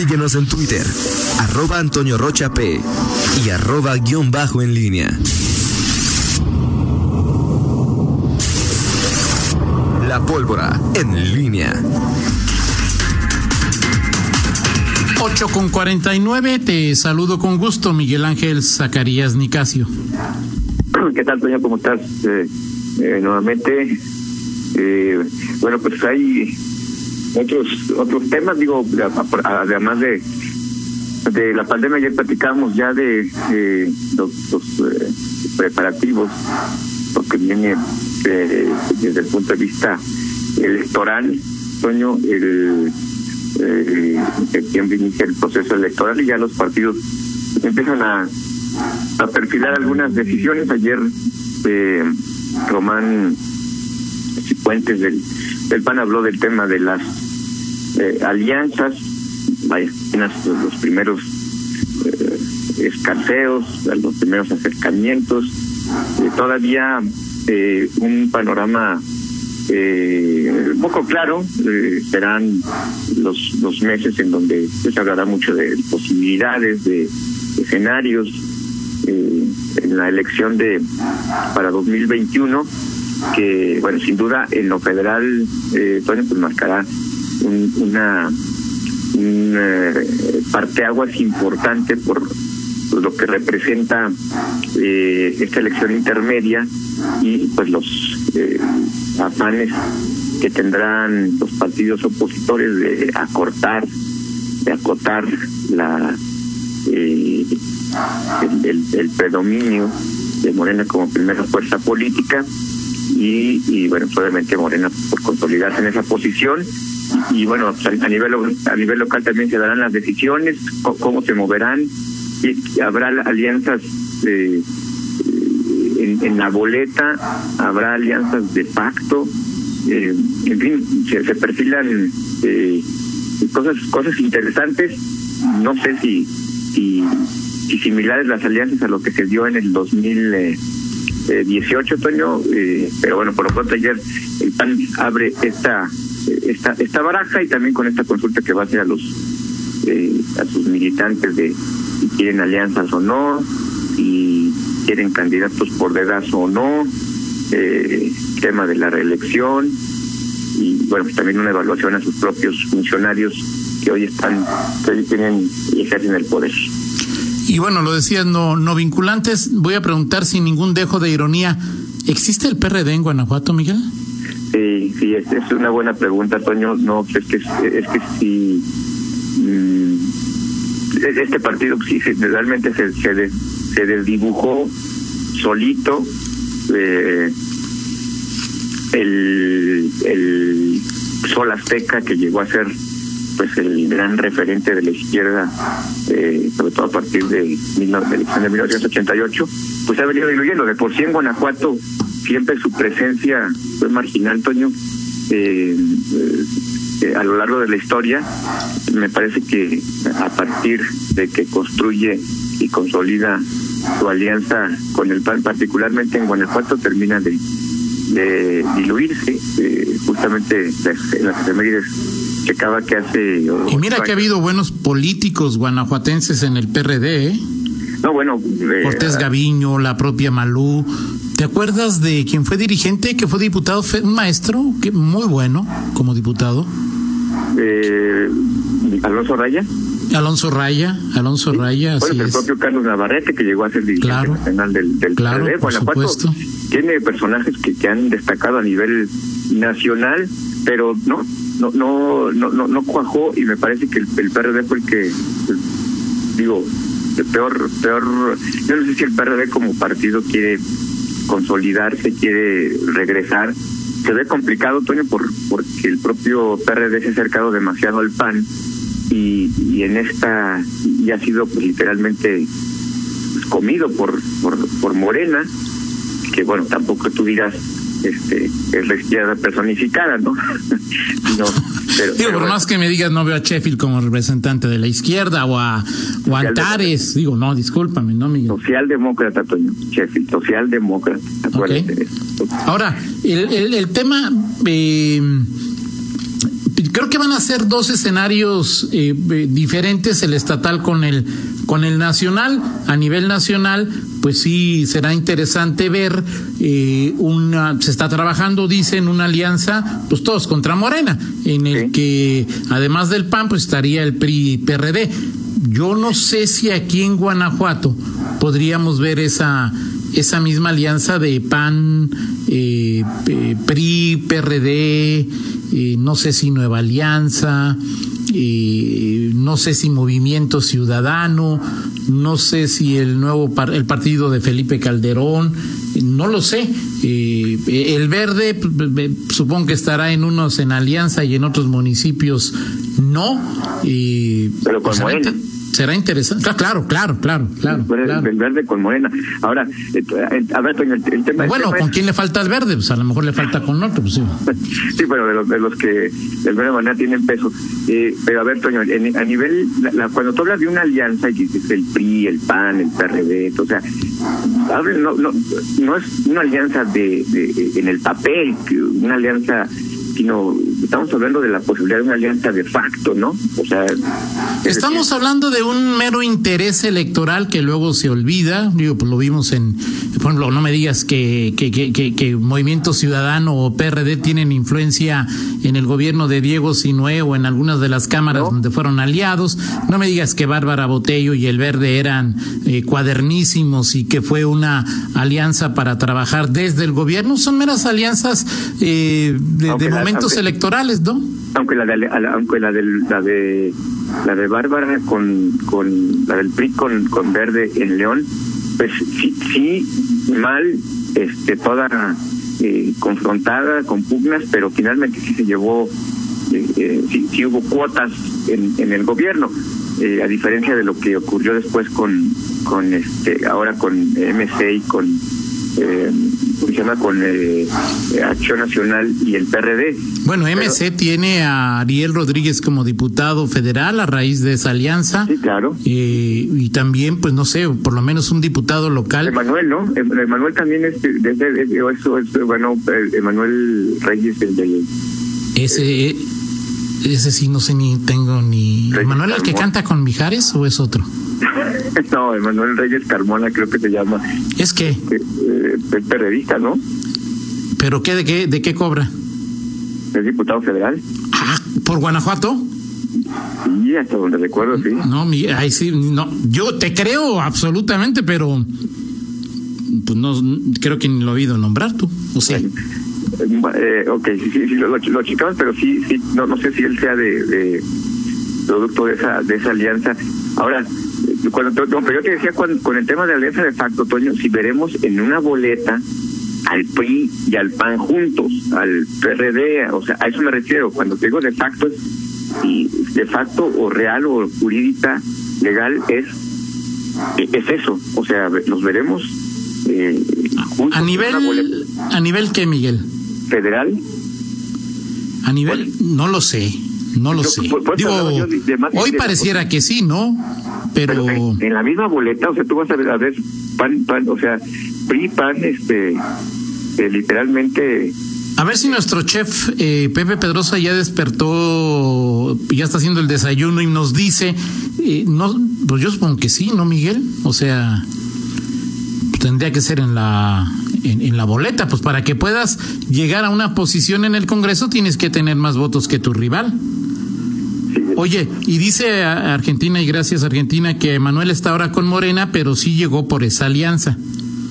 Síguenos en Twitter, arroba Antonio Rocha P y arroba guion bajo en línea. La pólvora en línea. 8 con 49, te saludo con gusto, Miguel Ángel Zacarías Nicasio. ¿Qué tal, Toño? ¿Cómo estás? Eh, eh, nuevamente, eh, bueno, pues hay otros otros temas, digo, además de de la pandemia ayer platicamos ya de los, preparativos, lo que viene desde el punto de vista electoral, Toño, el eh, en inicia el proceso electoral y ya los partidos empiezan a, a perfilar algunas decisiones. Ayer eh, Román Cifuentes del, del PAN habló del tema de las eh, alianzas, vaya, los primeros eh, escaseos, los primeros acercamientos, eh, todavía eh, un panorama eh, poco claro, serán los, los meses en donde se hablará mucho de posibilidades, de escenarios eh, en la elección de para 2021 que bueno sin duda en lo federal eh, pues marcará un, una un eh, parteaguas importante por lo que representa eh, esta elección intermedia y pues los eh, afanes que tendrán los partidos opositores de acortar, de acotar la eh, el, el, predominio de Morena como primera fuerza política y, y bueno, obviamente Morena por consolidarse en esa posición y, bueno, a nivel a nivel local también se darán las decisiones, cómo se moverán y habrá alianzas eh, en, la boleta, habrá alianzas de pacto, eh, en fin, se, se perfilan eh, cosas cosas interesantes. No sé si, si, si similares las alianzas a lo que se dio en el 2018, Toño, eh, pero bueno, por lo pronto ayer el PAN abre esta esta esta baraja y también con esta consulta que va a hacer a los eh, a sus militantes de si quieren alianzas o no, si quieren candidatos por dedazo o no, eh, tema de la reelección y bueno, pues también una evaluación a sus propios funcionarios que hoy están, que hoy tienen y ejercen el poder. Y bueno, lo decías, no, no vinculantes. Voy a preguntar sin ningún dejo de ironía, ¿existe el PRD en Guanajuato, Miguel? Sí, sí, es, una buena pregunta, Toño. No, es que, es que sí. Mmm, este partido sí realmente se, se, des, se desdibujó solito eh, el, el Sol Azteca que llegó a ser pues el gran referente de la izquierda eh, sobre todo a partir de, de la elección de 1988 pues ha venido diluyendo de por sí en Guanajuato siempre su presencia fue marginal Toño eh, eh, a lo largo de la historia, me parece que a partir de que construye y consolida su alianza con el PAN, particularmente en Guanajuato, termina de, diluirse. Justamente en las efemérides checaba que hace. Y mira que ha habido buenos políticos guanajuatenses en el PRD, ¿eh? No, bueno. Eh, Cortés Gaviño, la propia Malú. ¿Te acuerdas de quien fue dirigente, que fue diputado, fue un maestro, que muy bueno como diputado? Eh, Alonso Raya. Alonso Raya, Alonso sí. Raya. Bueno, el es. propio Carlos Navarrete, que llegó a ser dirigente claro, nacional del, del claro, PRD. Guanajuato tiene personajes que, que han destacado a nivel nacional, pero no, no, no, no, no, no cuajó y me parece que el, el PRD fue el que, digo, el peor, peor, yo no sé si el PRD como partido quiere consolidarse, quiere regresar. Se ve complicado, Toño, por, porque el propio PRD se ha acercado demasiado al PAN y, y en esta, y ha sido pues, literalmente comido por, por, por Morena, que bueno, tampoco tú dirás este es la izquierda personificada, ¿no? no pero, digo, por más que me digas, no veo a Sheffield como representante de la izquierda o a, o a Antares. Digo, no, discúlpame, ¿no, Miguel? Socialdemócrata, Toño. Sheffield, socialdemócrata. Okay. Ahora, el, el, el tema. Eh, van a ser dos escenarios eh, eh, diferentes, el estatal con el, con el nacional. A nivel nacional, pues sí será interesante ver eh, una, se está trabajando, dicen, una alianza, pues todos contra Morena, en el que además del PAN, pues estaría el PRI-PRD. Yo no sé si aquí en Guanajuato podríamos ver esa esa misma alianza de PAN, eh, PRI, PRD, eh, no sé si Nueva Alianza, eh, no sé si Movimiento Ciudadano, no sé si el nuevo el partido de Felipe Calderón, no lo sé. el verde supongo que estará en unos en alianza y en otros municipios no. Pero con pues, Será interesante. Claro, claro, claro, claro. El verde con Morena. Ahora, eh, eh, a ver, el, tema. Bueno, ¿con quién le falta el verde? Pues a lo mejor le falta con otro, pues sí. sí, pero de los, de los que el verde Morena tienen peso. Eh, pero a ver, Toño, a nivel. cuando tú hablas de una alianza y dices el PRI, el PAN, el PRD, o sea, no, no, no es una alianza de, de en el papel, una alianza sino estamos hablando de la posibilidad de una alianza de facto, ¿no? O sea, estamos hablando de un mero interés electoral que luego se olvida, digo, pues lo vimos en, por ejemplo, no me digas que, que, que, que, Movimiento Ciudadano o PRD tienen influencia en el gobierno de Diego Sinué o en algunas de las cámaras donde fueron aliados, no me digas que Bárbara Botello y el Verde eran eh, cuadernísimos y que fue una alianza para trabajar desde el gobierno, son meras alianzas eh, de, de momentos electorales, ¿no? Aunque la de, aunque la de la de la de Bárbara con con la del PRI con con Verde en León, pues sí, sí mal este toda eh, confrontada con pugnas, pero finalmente sí se llevó eh, eh, sí, hubo cuotas en, en el gobierno. a diferencia de lo que ocurrió después con con este ahora con MC y con eh, funciona con eh, Acción Nacional y el PRD. Bueno, MC tiene a Ariel Rodríguez como diputado federal a raíz de esa alianza. Sí, claro. Eh, y también, pues no sé, por lo menos un diputado local. Emanuel, ¿no? Em, Emanuel también es, desde eso es, bueno, Emanuel Reyes, el de... Ese, ese sí no sé ni tengo ni... ¿Emanuel el que canta con Mijares o es otro? no, Emanuel Reyes Carmona creo que se llama. ¿Es qué? Eh, es periodista, ¿no? ¿Pero qué de qué de qué cobra? Es diputado federal. Ah, ¿por Guanajuato? Sí, hasta donde recuerdo, sí. No, ahí sí, no. Yo te creo absolutamente, pero pues no creo que ni lo he oído nombrar tú, o sea. Eh, ok, sí, sí, lo, lo, pero sí, sí, no, no sé si él sea de, de producto de esa, de esa alianza. Ahora, cuando pero yo te decía con, el tema de alianza de facto, Toño, si veremos en una boleta al PRI y al PAN juntos, al PRD, o sea, a eso me refiero. Cuando digo de facto, y de facto o real o jurídica, legal, es, es eso. O sea, los veremos eh, juntos. A nivel, ¿A nivel qué, Miguel? ¿Federal? A nivel, no lo sé. No lo sé. Digo, hoy pareciera que sí, ¿no? Pero... en, la misma boleta, o sea, tú vas a ver, a ver, pan, pan, o sea, PRI, PAN, este, eh, literalmente... A ver si nuestro chef eh, Pepe Pedrosa ya despertó, ya está haciendo el desayuno y nos dice, eh, no, pues yo supongo que sí, ¿no, Miguel? O sea, tendría que ser en la en, en, la boleta, pues para que puedas llegar a una posición en el Congreso tienes que tener más votos que tu rival. Oye, y dice Argentina, y gracias Argentina, que Manuel está ahora con Morena, pero sí llegó por esa alianza.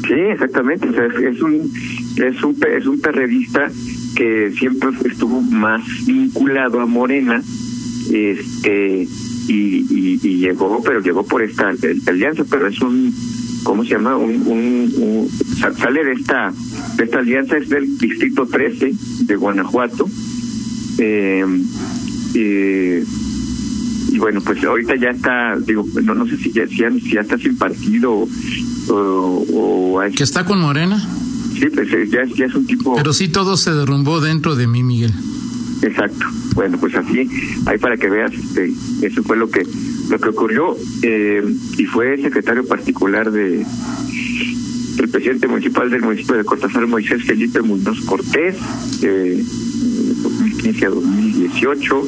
Sí, exactamente. O sea, es, un es un es un perredista que siempre estuvo más vinculado a Morena, este y, y, llegó, pero llegó por esta, alianza, pero es un ¿cómo se llama? Un, un, sale de esta de esta alianza es del distrito 13 de Guanajuato. Eh, eh, y bueno, pues ahorita ya está, digo, no, no sé si ya, si ya, está sin partido o, o, ¿Que está con Morena? Sí, pues eh, ya, ya es un tipo... Pero sí todo se derrumbó dentro de mí, Miguel. Exacto. Bueno, pues así, ahí para que veas, este, eso fue lo que lo que ocurrió eh, y fue secretario particular de el presidente municipal del municipio de Cortázar, Moisés Felipe Muñoz Cortés, eh, 2015 a 2018.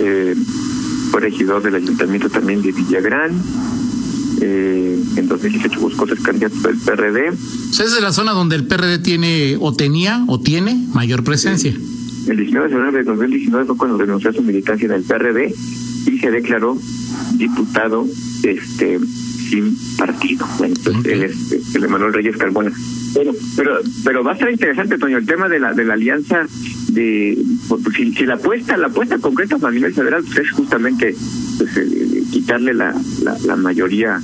Eh, fue regidor del ayuntamiento también de Villagrán. Eh, en 2018 buscó ser candidato del PRD. es de la zona donde el PRD tiene o tenía o tiene mayor presencia. El 19 de febrero de 2019 fue cuando renunció a su militancia en el PRD y se declaró diputado este sin partido. Bueno, pues él es el Emanuel Reyes Carbona. Pero, pero, pero va a ser interesante, Toño, el tema de la de la alianza de si, si la apuesta la apuesta concreta para nivel federal pues es justamente pues, eh, quitarle la, la, la mayoría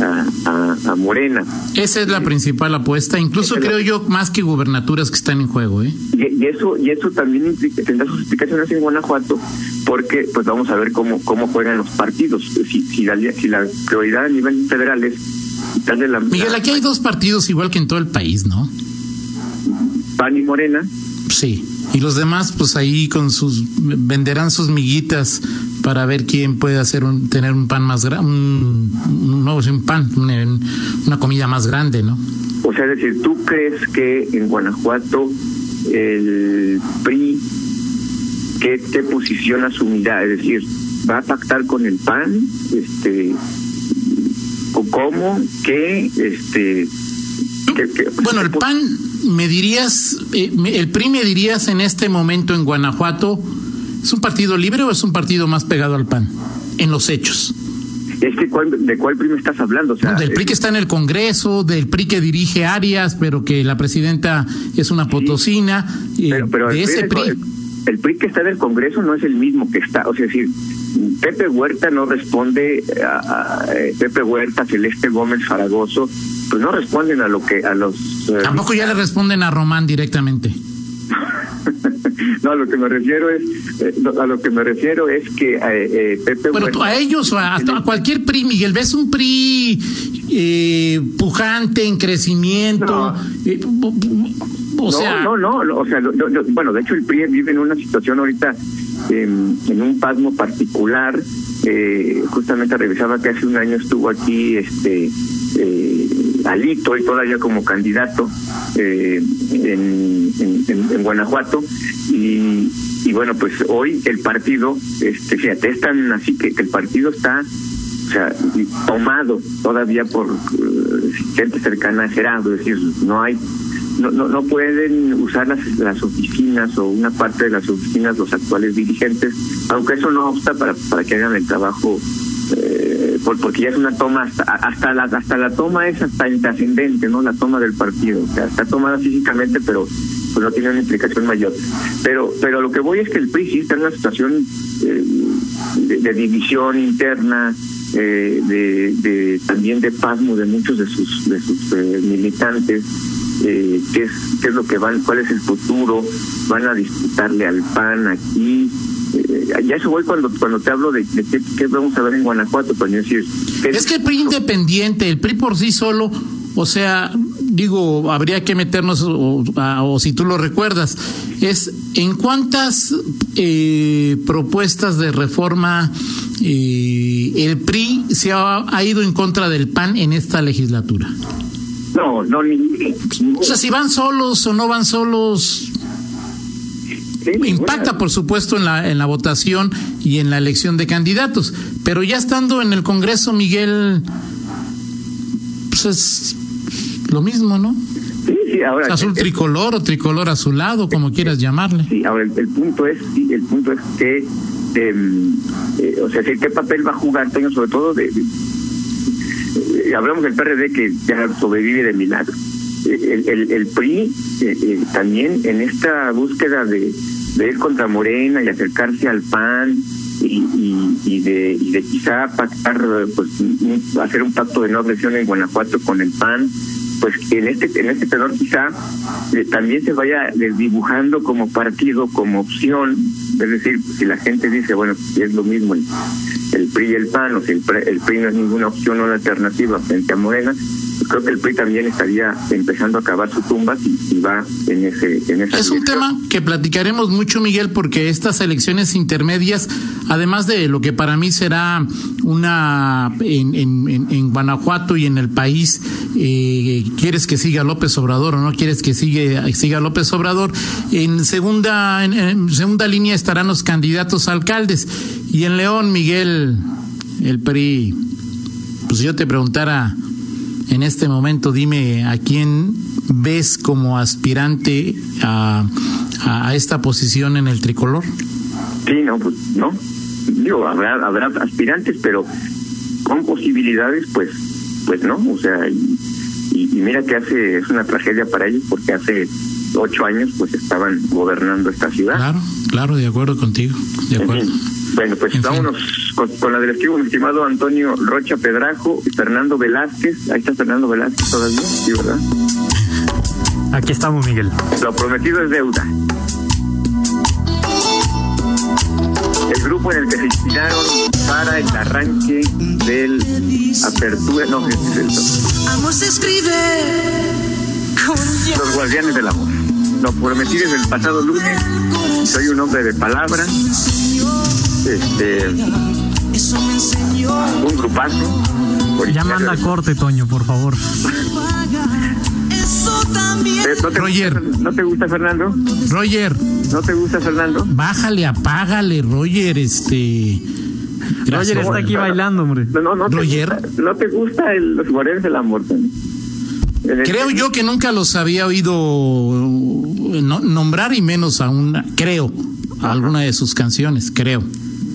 a, a, Morena. Esa es la principal apuesta, incluso creo yo más que gubernaturas que están en juego, ¿eh? Y, eso y eso también tendrá sus explicaciones en Guanajuato, porque pues vamos a ver cómo cómo juegan los partidos. Si si la, si la prioridad a nivel federal es quitarle la Miguel, aquí hay dos partidos igual que en todo el país, ¿no? PAN y Morena. Sí. Y los demás, pues ahí con sus venderán sus miguitas para ver quién puede hacer un, tener un pan más grande, un, no, un pan, una, comida más grande, ¿no? O sea, es decir, ¿tú crees que en Guanajuato el PRI, qué, qué posición asumirá? Es decir, ¿va a pactar con el PAN? Este, ¿Cómo? ¿Qué? Este, bueno, el PAN, me dirías, eh, el PRI me dirías en este momento en Guanajuato, ¿es un partido libre o es un partido más pegado al PAN? En los hechos. Es que ¿de cuál PRI me estás hablando? O sea, del PRI que está en el Congreso, del PRI que dirige Arias, pero que la presidenta es una potosina. Eh, pero, de ese PRI. El, PRI que está en el Congreso no es el mismo que está, o sea, es decir, Pepe Huerta no responde a, eh, Pepe Huerta, Celeste Gómez Faragoso, pues no responden a lo que a los eh, tampoco ya le responden a Román directamente. no, a lo que me refiero es eh, a lo que me refiero es que Pepe bueno, Huerta, a ellos o a, cualquier PRI, Miguel, ves un PRI pujante en crecimiento. o sea, no, no, no, o sea, bueno, de hecho el PRI vive en una situación ahorita en, un pasmo particular. Eh, justamente revisaba que hace un año estuvo aquí este eh, Alito y todavía como candidato eh, en, en, Guanajuato y, y bueno pues hoy el partido este fíjate es así que, el partido está o sea, tomado todavía por gente cercana a Gerardo, es decir, no hay no, no, no pueden usar las, las oficinas o una parte de las oficinas los actuales dirigentes, aunque eso no obsta para, para que hagan el trabajo, eh, porque ya es una toma, hasta, hasta, la, hasta la toma es hasta intrascendente, ¿no? La toma del partido, o sea, está tomada físicamente, pero pues no tiene una implicación mayor. Pero, pero lo que voy es que el PRI sí está en una situación eh, de, división interna, eh, de, de, también de pasmo de muchos de sus de sus eh, militantes eh, qué, es, qué es lo que van, cuál es el futuro, van a disputarle al PAN aquí. Eh, ya eso voy cuando cuando te hablo de, qué, vamos a ver en Guanajuato, pues, decir, es que el PRI independiente, el PRI por sí solo, o sea, digo, habría que meternos, o, si tú lo recuerdas, es en cuántas eh, propuestas de reforma eh, el PRI se ha, ha ido en contra del PAN en esta legislatura. No, no, ni. O sea, si van solos o no van solos. impacta, por supuesto, en la, en la votación y en la elección de candidatos. Pero ya estando en el Congreso, Miguel, pues es lo mismo, ¿no? Sí, sí, ahora. Azul tricolor o tricolor azulado, como quieras llamarle. Sí, ahora el, punto es, sí, el punto es que, em, eh, o sea, ¿qué papel va a jugar, Toño, sobre todo de eh, hablamos del PRD que ya sobrevive de milagro. Eh, el, el, PRI eh, también en esta búsqueda de, de, ir contra Morena y acercarse al PAN y, y, de, y de quizá pactar, pues hacer un pacto de no agresión en Guanajuato con el PAN, pues en este en este tenor quizá también se vaya desdibujando como partido, como opción, es decir, si la gente dice, bueno, es lo mismo el PRI y el PAN, o si el, PRI no es ninguna opción o una alternativa frente a Morena, creo que el PRI también estaría empezando a cavar sus tumbas y, va en ese en esa Es un tema que platicaremos mucho, Miguel, porque estas elecciones intermedias, además de lo que para mí será una en, en, en, Guanajuato y en el país, eh, quieres que siga López Obrador o no quieres que siga, siga López Obrador, en segunda, en segunda línea estarán los candidatos a alcaldes. Y en León, Miguel, el PRI, pues yo te preguntara en este momento, dime a quién ves como aspirante a, a esta posición en el tricolor. Sí, no, pues no. Digo, habrá, habrá aspirantes, pero con posibilidades, pues, pues no. O sea, y, y, mira que hace, es una tragedia para ellos porque hace ocho años pues estaban gobernando esta ciudad. Claro, claro, de acuerdo contigo, de acuerdo. Bueno, pues vámonos con, la directiva, mi estimado Antonio Rocha Pedrajo y Fernando Velázquez. Ahí está Fernando Velázquez todavía, ¿sí, verdad? Aquí estamos, Miguel. Lo prometido es deuda. El grupo en el que se inspiraron para el arranque del apertura, no, es el, Amor se escribe Los guardianes del amor. Lo prometido es el pasado lunes. Soy un hombre de palabra este un grupazo. Ya manda corte, Toño, por favor. Eh, ¿No te, Roger. Gusta, ¿No te gusta Fernando? Roger. ¿No te gusta Fernando? Bájale, apágale, Roger, este. Roger está aquí bailando, hombre. No, no, no Roger. Te gusta, ¿No te gusta el, los guardianes del amor? Creo yo que nunca los había oído nombrar y menos a una, creo, alguna de sus canciones, creo.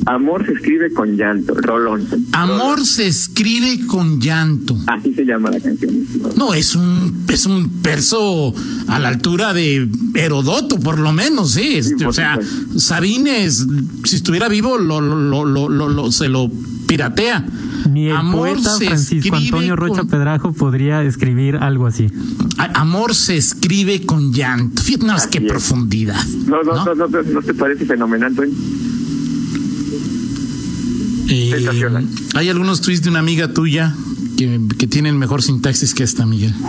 Amor se escribe con llanto, Rolón. Amor se escribe con llanto. Así se llama la canción. No, es un es un verso a la altura de Herodoto, por lo menos, sí, o sea, Sabines, si estuviera vivo, lo, lo, lo, lo, se lo piratea. Ni el Amor poeta Francisco Antonio Rocha Pedrajo podría escribir algo así. Amor se escribe con llanto. Fíjate, qué profundidad. No no, no no, no, te parece fenomenal, Toño? Eh, hay algunos tweets de una amiga tuya que, que tienen mejor sintaxis que esta, Miguel.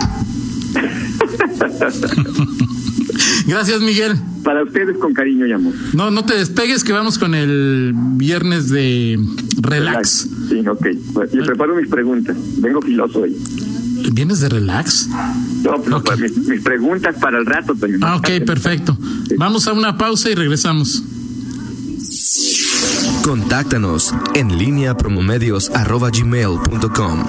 Gracias, Miguel. Para ustedes con cariño y amor. No, no te despegues que vamos con el viernes de relax. Sí, ok. Yo preparo mis preguntas. Vengo filoso hoy. ¿Vienes de relax? No, pero pues, mis, preguntas para el rato. Ah, ok, perfecto. Vamos a una pausa y regresamos. Contáctanos en línea promomedios.com.